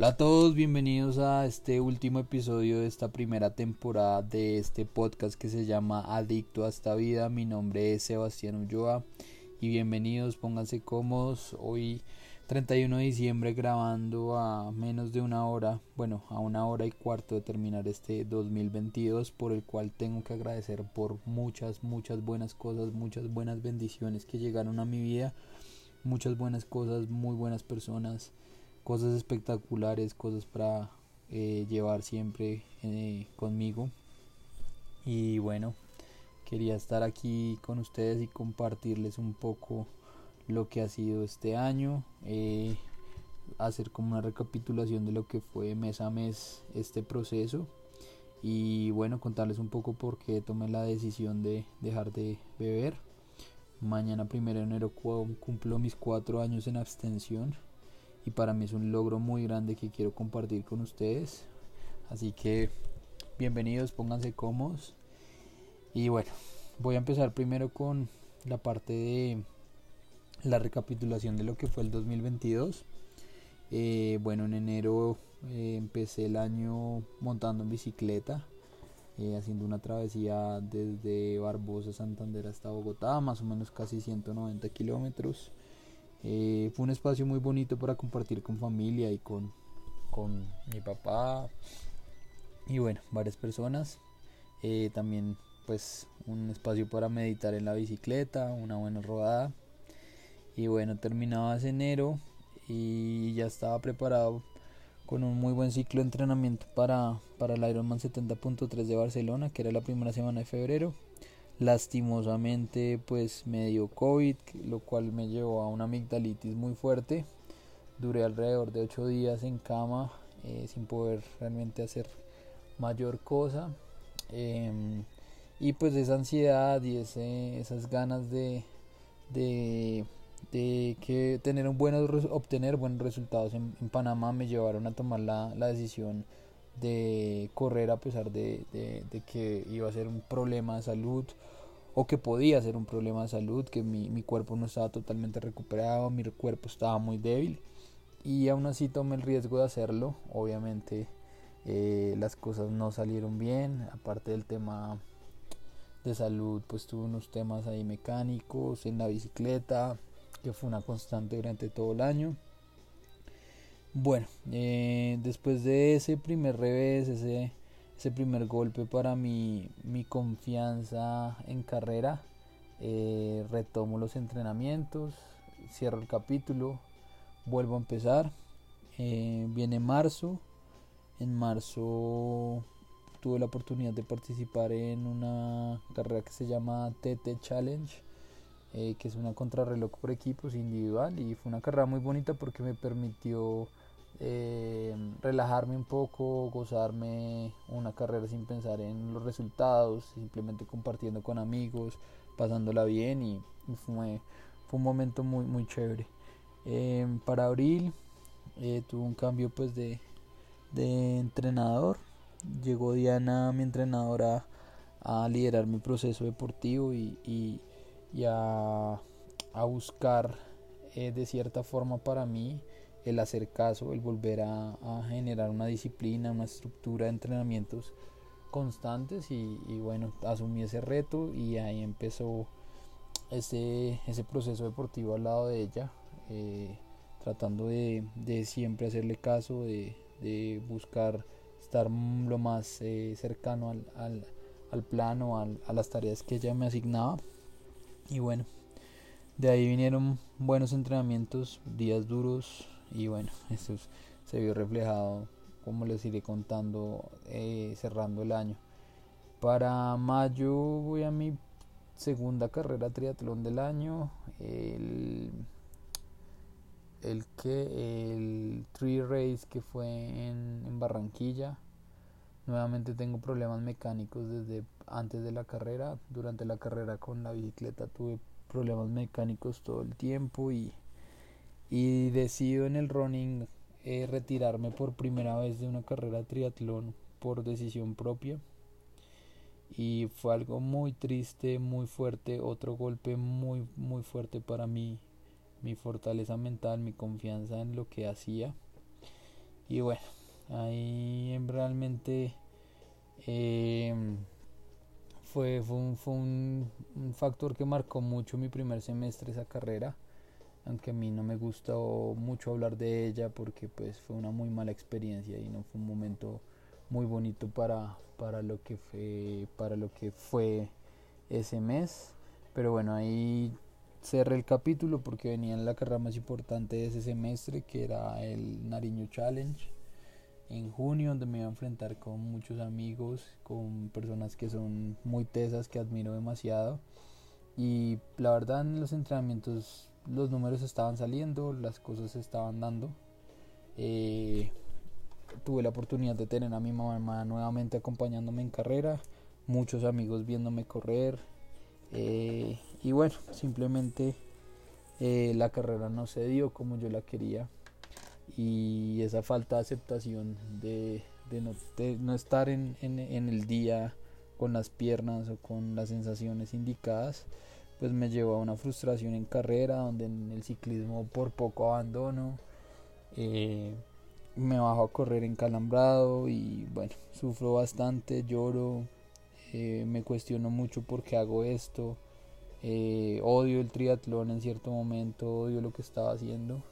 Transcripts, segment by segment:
Hola a todos, bienvenidos a este último episodio de esta primera temporada de este podcast que se llama Adicto a esta vida. Mi nombre es Sebastián Ulloa y bienvenidos, pónganse cómodos. Hoy 31 de diciembre grabando a menos de una hora, bueno, a una hora y cuarto de terminar este 2022 por el cual tengo que agradecer por muchas, muchas buenas cosas, muchas buenas bendiciones que llegaron a mi vida, muchas buenas cosas, muy buenas personas cosas espectaculares, cosas para eh, llevar siempre eh, conmigo. Y bueno, quería estar aquí con ustedes y compartirles un poco lo que ha sido este año, eh, hacer como una recapitulación de lo que fue mes a mes este proceso y bueno, contarles un poco por qué tomé la decisión de dejar de beber. Mañana primero de enero cumplo mis cuatro años en abstención y para mí es un logro muy grande que quiero compartir con ustedes. Así que bienvenidos, pónganse cómodos. Y bueno, voy a empezar primero con la parte de la recapitulación de lo que fue el 2022. Eh, bueno, en enero eh, empecé el año montando en bicicleta, eh, haciendo una travesía desde Barbosa, Santander hasta Bogotá, más o menos casi 190 kilómetros. Eh, fue un espacio muy bonito para compartir con familia y con, con mi papá y bueno, varias personas. Eh, también pues un espacio para meditar en la bicicleta, una buena rodada. Y bueno, terminaba ese enero y ya estaba preparado con un muy buen ciclo de entrenamiento para, para el Ironman 70.3 de Barcelona, que era la primera semana de febrero. Lastimosamente pues me dio COVID, lo cual me llevó a una amigdalitis muy fuerte. Duré alrededor de 8 días en cama eh, sin poder realmente hacer mayor cosa. Em, y pues esa ansiedad y ese, esas ganas de, de, que tener un buen, obtener buenos resultados en, Panamá me llevaron a tomar la, la decisión de correr a pesar de, que iba a ser un problema de salud o que podía ser un problema de salud, que mi, cuerpo no estaba totalmente recuperado, mi cuerpo estaba muy débil y aún así tomé el riesgo de hacerlo. Obviamente eh, las cosas no salieron bien, aparte del tema de salud, pues tuve unos temas ahí mecánicos en la bicicleta, que fue una constante durante todo el año. Bueno, eh, después de ese primer revés, ese, ese primer golpe para mi, mi confianza en carrera, eh, retomo los entrenamientos, cierro el capítulo, vuelvo a empezar. Eh, viene marzo, en marzo tuve la oportunidad de participar en una carrera que se llama TT Challenge. que es una contrarreloj por equipos individual y fue una carrera muy bonita porque me permitió eh, relajarme un poco, gozarme una carrera sin pensar en los resultados, simplemente compartiendo con amigos, pasándola bien y, fue, un momento muy, muy chévere. Eh, para abril eh, tuve un cambio pues de, entrenador. Llegó Diana, mi entrenadora, a liderar mi proceso deportivo y, a, a, buscar de cierta forma para mí el hacer caso, el volver a, generar una disciplina, una estructura de entrenamientos constantes y, bueno, asumí ese reto y ahí empezó ese, ese proceso deportivo al lado de ella, eh, tratando de, siempre hacerle caso, de, buscar estar lo más eh, cercano al, al, al plano, a las tareas que ella me asignaba. Y bueno, de ahí vinieron buenos entrenamientos, días duros, y bueno, eso se vio reflejado, como les iré contando, eh, cerrando el año. Para mayo voy a mi segunda carrera triatlón del año. El, el que el Tree Race que fue en, en, Barranquilla. Nuevamente tengo problemas mecánicos desde antes de la carrera. Durante la carrera con la bicicleta tuve problemas mecánicos todo el tiempo y y decido en el running eh, retirarme por primera vez de una carrera triatlón por decisión propia. Y fue algo muy triste, muy fuerte, otro golpe muy muy fuerte para mí, mi fortaleza mental, mi confianza en lo que hacía. Y bueno ahí realmente eh, fue, fue, un, fue un, factor que marcó mucho mi primer semestre esa carrera aunque a mí no me gustó mucho hablar de ella porque pues fue una muy mala experiencia y no fue un momento muy bonito para, para lo que fue para lo que fue ese mes pero bueno ahí cerré el capítulo porque venía en la carrera más importante de ese semestre que era el Nariño Challenge en junio donde me iba a enfrentar con muchos amigos, con personas que son muy tesas, que admiro demasiado. Y la verdad en los entrenamientos los números estaban saliendo, las cosas se estaban dando. Eh, tuve la oportunidad de tener a mi mamá nuevamente acompañándome en carrera, muchos amigos viéndome correr. Eh, y bueno, simplemente eh, la carrera no se dio como yo la quería y esa falta de aceptación de, no, estar en, el día con las piernas o con las sensaciones indicadas pues me llevó a una frustración en carrera donde en el ciclismo por poco abandono eh, me bajo a correr encalambrado y bueno sufro bastante lloro eh, me cuestiono mucho por qué hago esto eh, odio el triatlón en cierto momento odio lo que estaba haciendo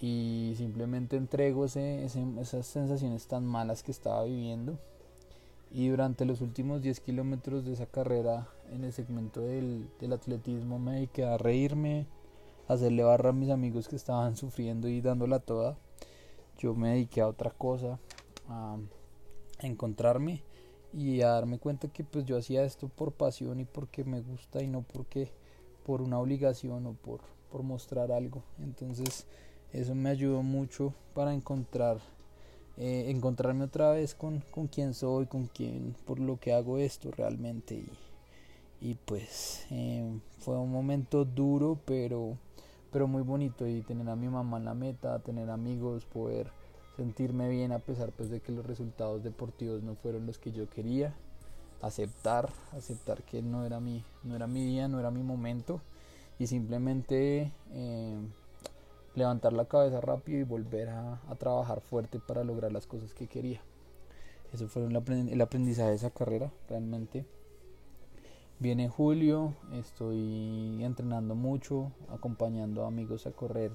y simplemente entrego ese, esas sensaciones tan malas que estaba viviendo y durante los últimos 10 kilómetros de esa carrera en el segmento del, del, atletismo me dediqué a reírme, a hacerle barra a mis amigos que estaban sufriendo y dándola toda. Yo me dediqué a otra cosa, a encontrarme y a darme cuenta que pues yo hacía esto por pasión y porque me gusta y no porque por una obligación o por, por mostrar algo. Entonces eso me ayudó mucho para encontrar eh, encontrarme otra vez con, con quién soy con quién por lo que hago esto realmente. Y, y pues eh, fue un momento duro pero pero muy bonito. Y tener a mi mamá en la meta tener amigos poder sentirme bien a pesar pues de que los resultados deportivos no fueron los que yo quería. Aceptar aceptar que no era mi no era mi día no era mi momento. Y simplemente eh, levantar la cabeza rápido y volver a, trabajar fuerte para lograr las cosas que quería. Eso fue el aprendizaje de esa carrera, realmente. Viene julio, estoy entrenando mucho, acompañando a amigos a correr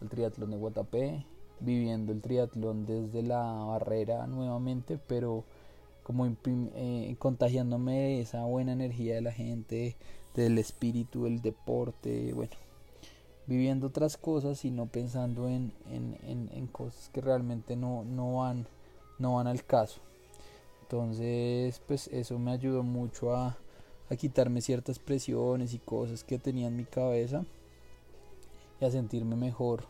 el triatlón de Guatapé, viviendo el triatlón desde la barrera nuevamente, pero como eh, contagiándome de esa buena energía de la gente, del espíritu, del deporte, bueno, viviendo otras cosas y no pensando en, en, en, cosas que realmente no, no, van, no van al caso. Entonces, pues eso me ayudó mucho a, a quitarme ciertas presiones y cosas que tenía en mi cabeza y a sentirme mejor.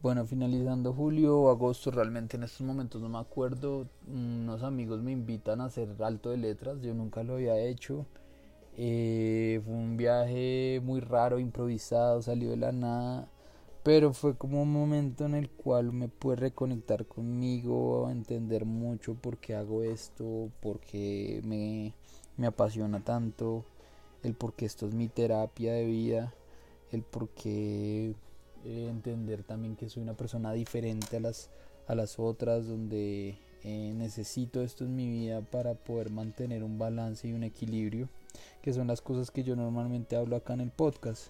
Bueno, finalizando julio o agosto, realmente en estos momentos no me acuerdo, unos amigos me invitan a hacer alto de letras, yo nunca lo había hecho eh, fue un viaje muy raro, improvisado, salió de la nada, pero fue como un momento en el cual me pude reconectar conmigo, entender mucho por qué hago esto, por qué me, me apasiona tanto, el por qué esto es mi terapia de vida, el por qué eh, entender también que soy una persona diferente a las, a las otras, donde eh, necesito esto en mi vida para poder mantener un balance y un equilibrio que son las cosas que yo normalmente hablo acá en el podcast.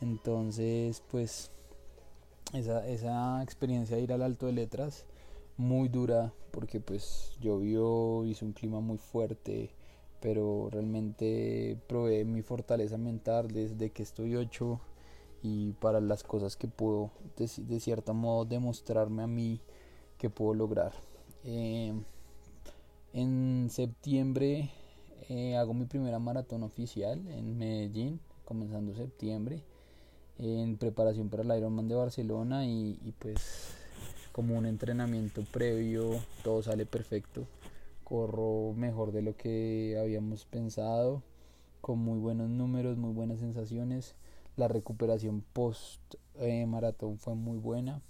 Entonces, pues, esa, esa experiencia de ir al alto de letras, muy dura, porque pues llovió, hizo un clima muy fuerte, pero realmente probé mi fortaleza mental desde que estoy ocho y para las cosas que puedo de, de cierto modo demostrarme a mí que puedo lograr. Eh, en septiembre eh, hago mi primera maratón oficial en Medellín, comenzando septiembre, en preparación para el Ironman de Barcelona y, y pues como un entrenamiento previo todo sale perfecto, corro mejor de lo que habíamos pensado, con muy buenos números, muy buenas sensaciones, la recuperación post eh, maratón fue muy buena.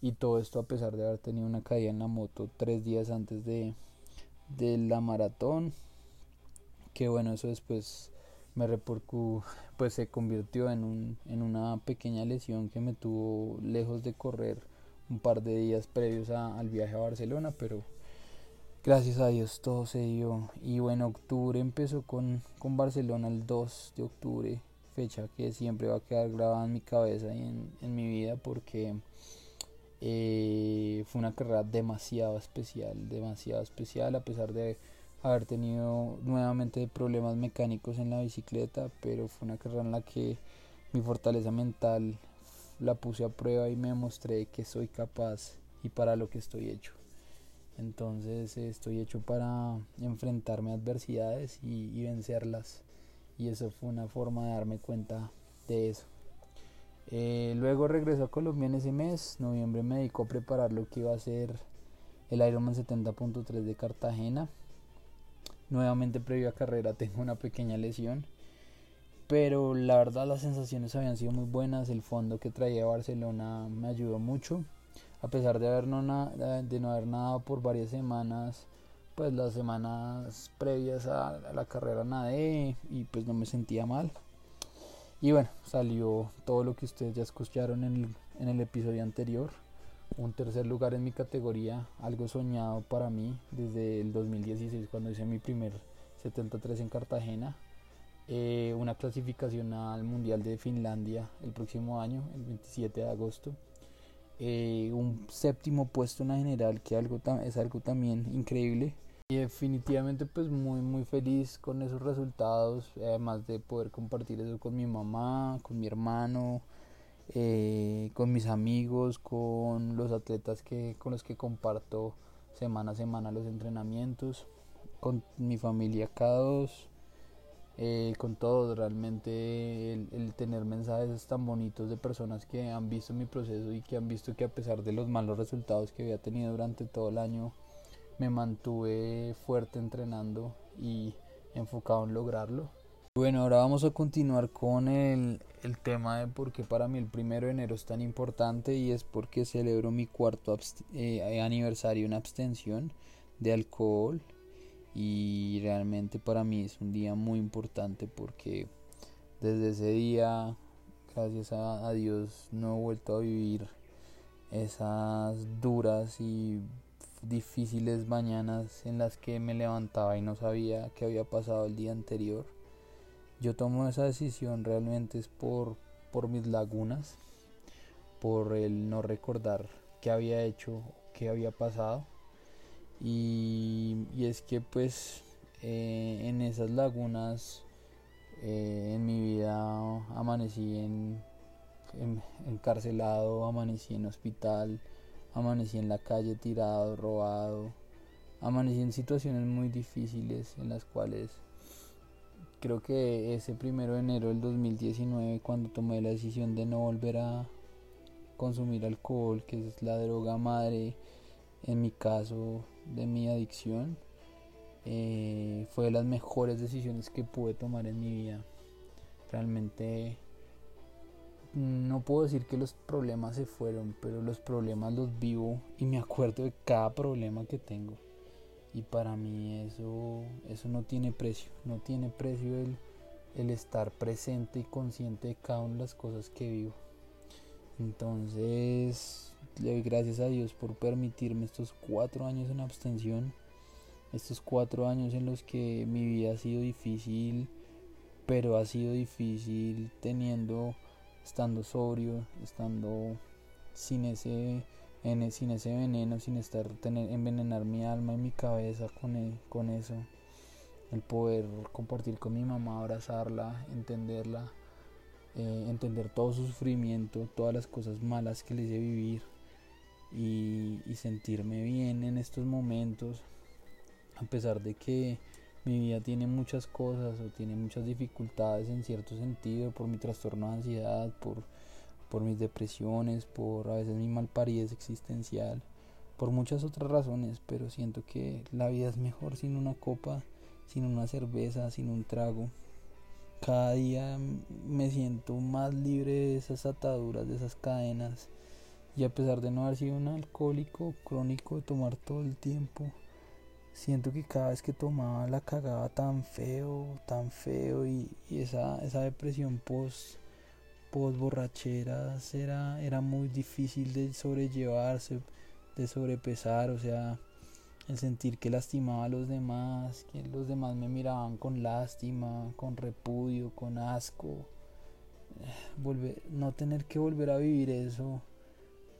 Y todo esto a pesar de haber tenido una caída en la moto tres días antes de, de la maratón que bueno, eso después me reporcú, pues se convirtió en, un, en una pequeña lesión que me tuvo lejos de correr un par de días previos al viaje a Barcelona, pero gracias a Dios todo se dio. Y bueno, octubre empezó con, con Barcelona el 2 de octubre, fecha que siempre va a quedar grabada en mi cabeza y en, en mi vida porque eh, fue una carrera demasiado especial, demasiado especial a pesar de haber tenido nuevamente problemas mecánicos en la bicicleta, pero fue una carrera en la que mi fortaleza mental la puse a prueba y me mostré que soy capaz y para lo que estoy hecho. Entonces estoy hecho para enfrentarme a adversidades y, vencerlas. Y eso fue una forma de darme cuenta de eso. Eh, luego regreso a Colombia en ese mes. Noviembre me dedico a preparar lo que iba a ser el Ironman 70.3 de Cartagena. Nuevamente previo a carrera tengo una pequeña lesión pero la verdad las sensaciones habían sido muy buenas, el fondo que traía Barcelona me ayudó mucho, a pesar de, haber no, de no haber nadado por varias semanas, pues las semanas previas a, la carrera nadé y pues no me sentía mal. Y bueno, salió todo lo que ustedes ya escucharon en el episodio anterior. Un tercer lugar en mi categoría, algo soñado para mí desde el 2016 cuando hice mi primer 73 en Cartagena eh, una clasificación al Mundial de Finlandia el próximo año, el 27 de agosto. Eh, un séptimo puesto en la general, que algo es algo también increíble. Y definitivamente pues muy muy feliz con esos resultados, además de poder compartir eso con mi mamá, con mi hermano, eh, con mis amigos, con los atletas que, con los que comparto semana a semana los entrenamientos, con mi familia cada dos eh, con todo, realmente el, tener mensajes tan bonitos de personas que han visto mi proceso y que han visto que a pesar de los malos resultados que había tenido durante todo el año, me mantuve fuerte entrenando y enfocado en lograrlo. Bueno, ahora vamos a continuar con el, el tema de por qué para mí el primero de enero es tan importante y es porque celebro mi cuarto eh, aniversario en abstención de alcohol y realmente para mí es un día muy importante porque desde ese día gracias a, Dios no he vuelto a vivir esas duras y difíciles mañanas en las que me levantaba y no sabía qué había pasado el día anterior. Yo tomo esa decisión realmente es por, por mis lagunas, por el no recordar qué había hecho, qué había pasado. Y, es que pues eh, en esas lagunas eh, en mi vida amanecí en, encarcelado, amanecí en hospital, amanecí en la calle tirado, robado, amanecí en situaciones muy difíciles en las cuales creo que ese primero de enero del 2019 cuando tomé la decisión de no volver a consumir alcohol, que es la droga madre, en mi caso de mi adicción eh, fue de las mejores decisiones que pude tomar en mi vida. Realmente no puedo decir que los problemas se fueron, pero los problemas los vivo y me acuerdo de cada problema que tengo. Y para mí eso, eso no tiene precio, no tiene precio el, el estar presente y consciente de cada una de las cosas que vivo. Entonces le doy gracias a Dios por permitirme estos cuatro años en abstención, estos cuatro años en los que mi vida ha sido difícil, pero ha sido difícil teniendo, estando sobrio, estando sin ese, en, sin ese veneno, sin estar, tener, envenenar mi alma y mi cabeza con, e, con eso, el poder compartir con mi mamá, abrazarla, entenderla. Eh, entender todo su sufrimiento, todas las cosas malas que le hice vivir, y, sentirme bien en estos momentos, a pesar de que mi vida tiene muchas cosas o tiene muchas dificultades en cierto sentido por mi trastorno de ansiedad, por, por mis depresiones, por a veces mi malparidez existencial, por muchas otras razones, pero siento que la vida es mejor sin una copa, sin una cerveza, sin un trago. Cada día me siento más libre de esas ataduras, de esas cadenas y a pesar de no haber sido un alcohólico crónico de tomar todo el tiempo, siento que cada vez que tomaba la cagaba tan feo, tan feo y, esa, esa depresión post, post borracheras era, era muy difícil de sobrellevarse, de sobrepesar, o sea, el sentir que lastimaba a los demás, que los demás me miraban con lástima, con repudio, con asco. Volver, no tener que volver a vivir eso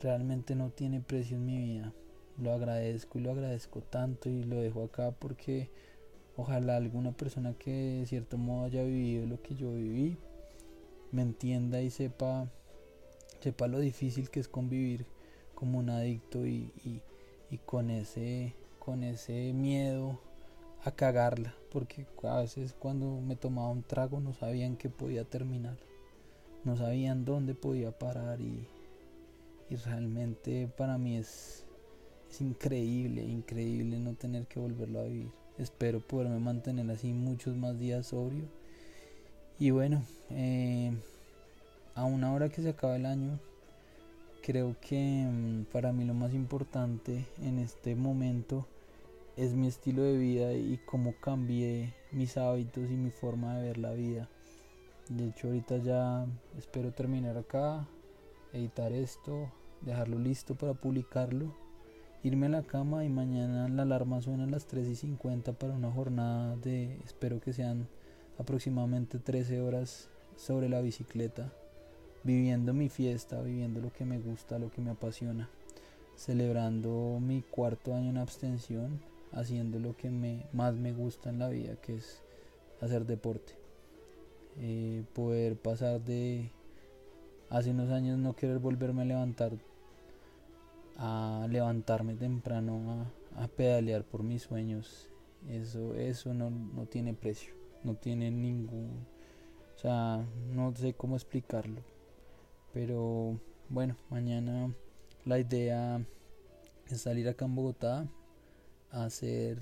realmente no tiene precio en mi vida. Lo agradezco y lo agradezco tanto y lo dejo acá porque ojalá alguna persona que de cierto modo haya vivido lo que yo viví me entienda y sepa sepa lo difícil que es convivir como un adicto y, y con ese con ese miedo a cagarla porque a veces cuando me tomaba un trago no sabían que podía terminar no sabían dónde podía parar y, y realmente para mí es, es increíble, increíble no tener que volverlo a vivir. Espero poderme mantener así muchos más días sobrio. Y bueno, eh, a una hora que se acaba el año, creo que mm, para mí lo más importante en este momento es mi estilo de vida y cómo cambié mis hábitos y mi forma de ver la vida. De hecho ahorita ya espero terminar acá, editar esto, dejarlo listo para publicarlo, irme a la cama y mañana la alarma suena a las 3 y 50 para una jornada de, espero que sean aproximadamente 13 horas sobre la bicicleta, viviendo mi fiesta, viviendo lo que me gusta, lo que me apasiona, celebrando mi cuarto año en abstención, haciendo lo que me, más me gusta en la vida, que es hacer deporte. Eh, poder pasar de hace unos años no querer volverme a levantar a levantarme temprano a, pedalear por mis sueños eso eso no, no tiene precio no tiene ningún o sea no sé cómo explicarlo. Pero bueno mañana la idea es salir acá en Bogotá a hacer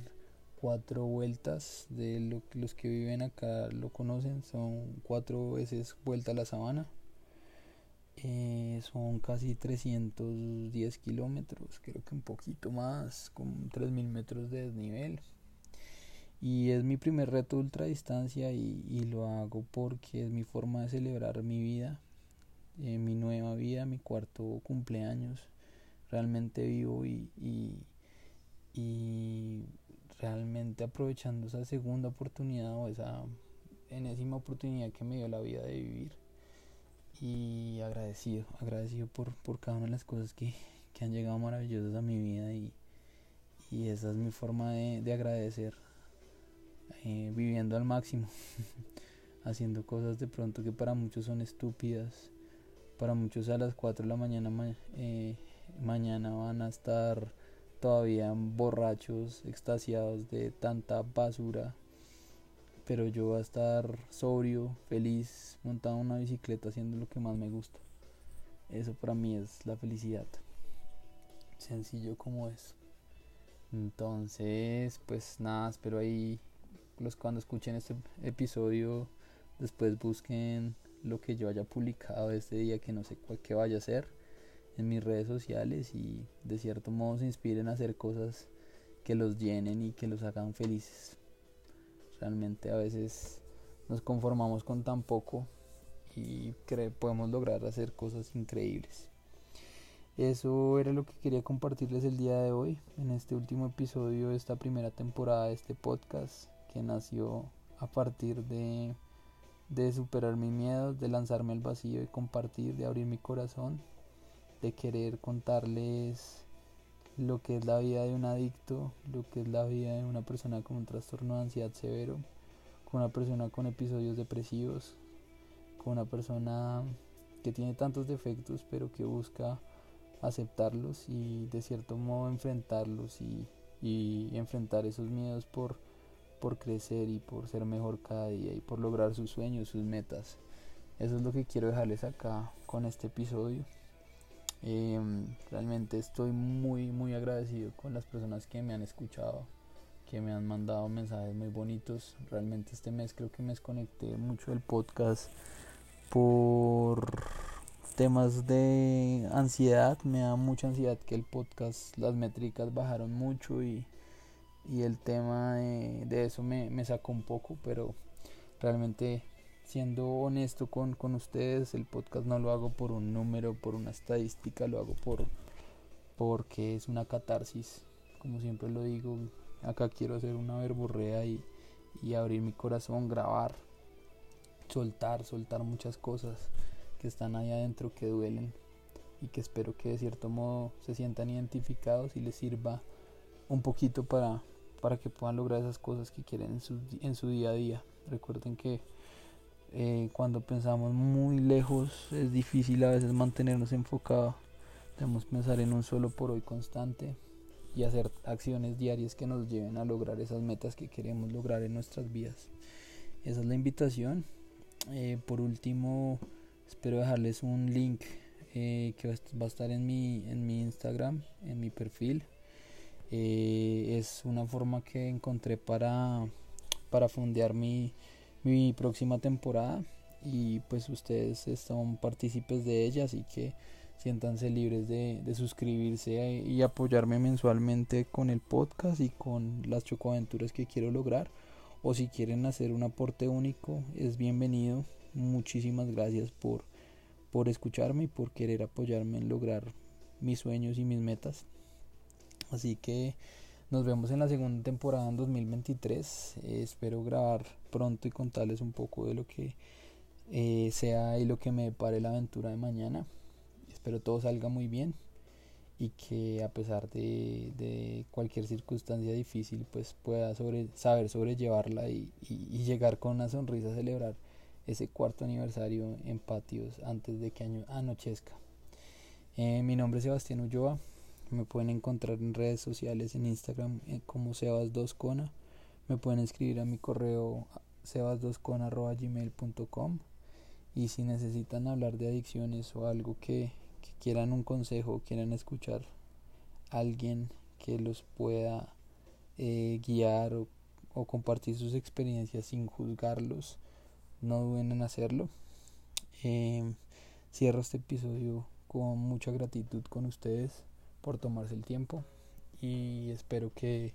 cuatro vueltas de lo, los que viven acá lo conocen son cuatro veces vuelta a la sabana. Eh, son casi 310 kilómetros creo que un poquito más con 3000 metros de desnivel y es mi primer reto de ultra distancia y, lo hago porque es mi forma de celebrar mi vida eh, mi nueva vida mi cuarto cumpleaños. Realmente vivo y, y, y realmente aprovechando esa segunda oportunidad o esa enésima oportunidad que me dio la vida de vivir. Y agradecido, agradecido por, por cada una de las cosas que, que han llegado maravillosas a mi vida y, y esa es mi forma de, de agradecer, eh, viviendo al máximo, haciendo cosas de pronto que para muchos son estúpidas, para muchos a las 4 de la mañana eh, mañana van a estar todavía borrachos, extasiados de tanta basura. Pero yo voy a estar sobrio, feliz, montado en una bicicleta haciendo lo que más me gusta. Eso para mí es la felicidad. Sencillo como es. Entonces, pues nada, espero ahí los cuando escuchen este episodio después busquen lo que yo haya publicado este día que no sé cuál que vaya a ser en mis redes sociales y de cierto modo se inspiren a hacer cosas que los llenen y que los hagan felices. Realmente a veces nos conformamos con tan poco y podemos lograr hacer cosas increíbles. Eso era lo que quería compartirles el día de hoy, en este último episodio de esta primera temporada de este podcast que nació a partir de, de superar mis miedos, de lanzarme al vacío y compartir, de abrir mi corazón de querer contarles lo que es la vida de un adicto, lo que es la vida de una persona con un trastorno de ansiedad severo, con una persona con episodios depresivos, con una persona que tiene tantos defectos pero que busca aceptarlos y de cierto modo enfrentarlos y, y enfrentar esos miedos por, por crecer y por ser mejor cada día y por lograr sus sueños, sus metas. Eso es lo que quiero dejarles acá con este episodio. Em, realmente estoy muy, muy agradecido con las personas que me han escuchado, que me han mandado mensajes muy bonitos. Realmente este mes creo que me desconecté mucho del podcast por temas de ansiedad. Me da mucha ansiedad que el podcast, las métricas bajaron mucho y, y el tema de, eso me, me sacó un poco, pero realmente siendo honesto con, con ustedes, el podcast no lo hago por un número, por una estadística, lo hago por porque es una catarsis, como siempre lo digo, acá quiero hacer una verborrea y, y abrir mi corazón, grabar, soltar, soltar muchas cosas que están ahí adentro que duelen y que espero que de cierto modo se sientan identificados y les sirva un poquito para, para que puedan lograr esas cosas que quieren en su, en su día a día. Recuerden que eh, cuando pensamos muy lejos es difícil a veces mantenernos enfocados. Debemos pensar en un solo por hoy constante y hacer acciones diarias que nos lleven a lograr esas metas que queremos lograr en nuestras vidas. Esa es la invitación. Eh, por último, espero dejarles un link eh, que va a estar en mi, en mi Instagram, en mi perfil. Eh, es una forma que encontré para, para fondear mi, mi próxima temporada y pues ustedes son partícipes de ella, así que siéntanse libres de, de, suscribirse y apoyarme mensualmente con el podcast y con las chocoaventuras que quiero lograr o si quieren hacer un aporte único es bienvenido muchísimas gracias por por escucharme y por querer apoyarme en lograr mis sueños y mis metas. Así que nos vemos en la segunda temporada en 2023. Eh, espero grabar pronto y contarles un poco de lo que eh, sea y lo que me depare la aventura de mañana. Espero todo salga muy bien y que a pesar de, de cualquier circunstancia difícil pues pueda saber sobrellevarla y, y llegar con una sonrisa a celebrar ese cuarto aniversario en patios antes de que anochezca. Eh, mi nombre es Sebastián Ulloa. Me pueden encontrar en redes sociales en Instagram eh, como Sebas2cona. Me pueden escribir a mi correo sebas2cona.gmail.com y si necesitan hablar de adicciones o algo que, quieran un consejo, quieran escuchar a alguien que los pueda eh, guiar o compartir sus experiencias sin juzgarlos, no duden en hacerlo. Eh, cierro este episodio con mucha gratitud con ustedes por tomarse el tiempo y espero que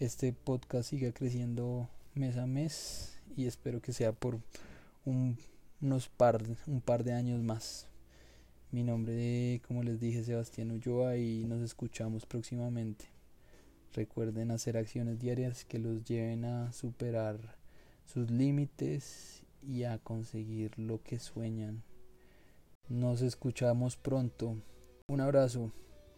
este podcast siga creciendo mes a mes y espero que sea por un, unos par, un par de años más. Mi nombre, como les dije, Sebastián Ulloa y nos escuchamos próximamente. Recuerden hacer acciones diarias que los lleven a superar sus límites y a conseguir lo que sueñan. Nos escuchamos pronto. Un abrazo.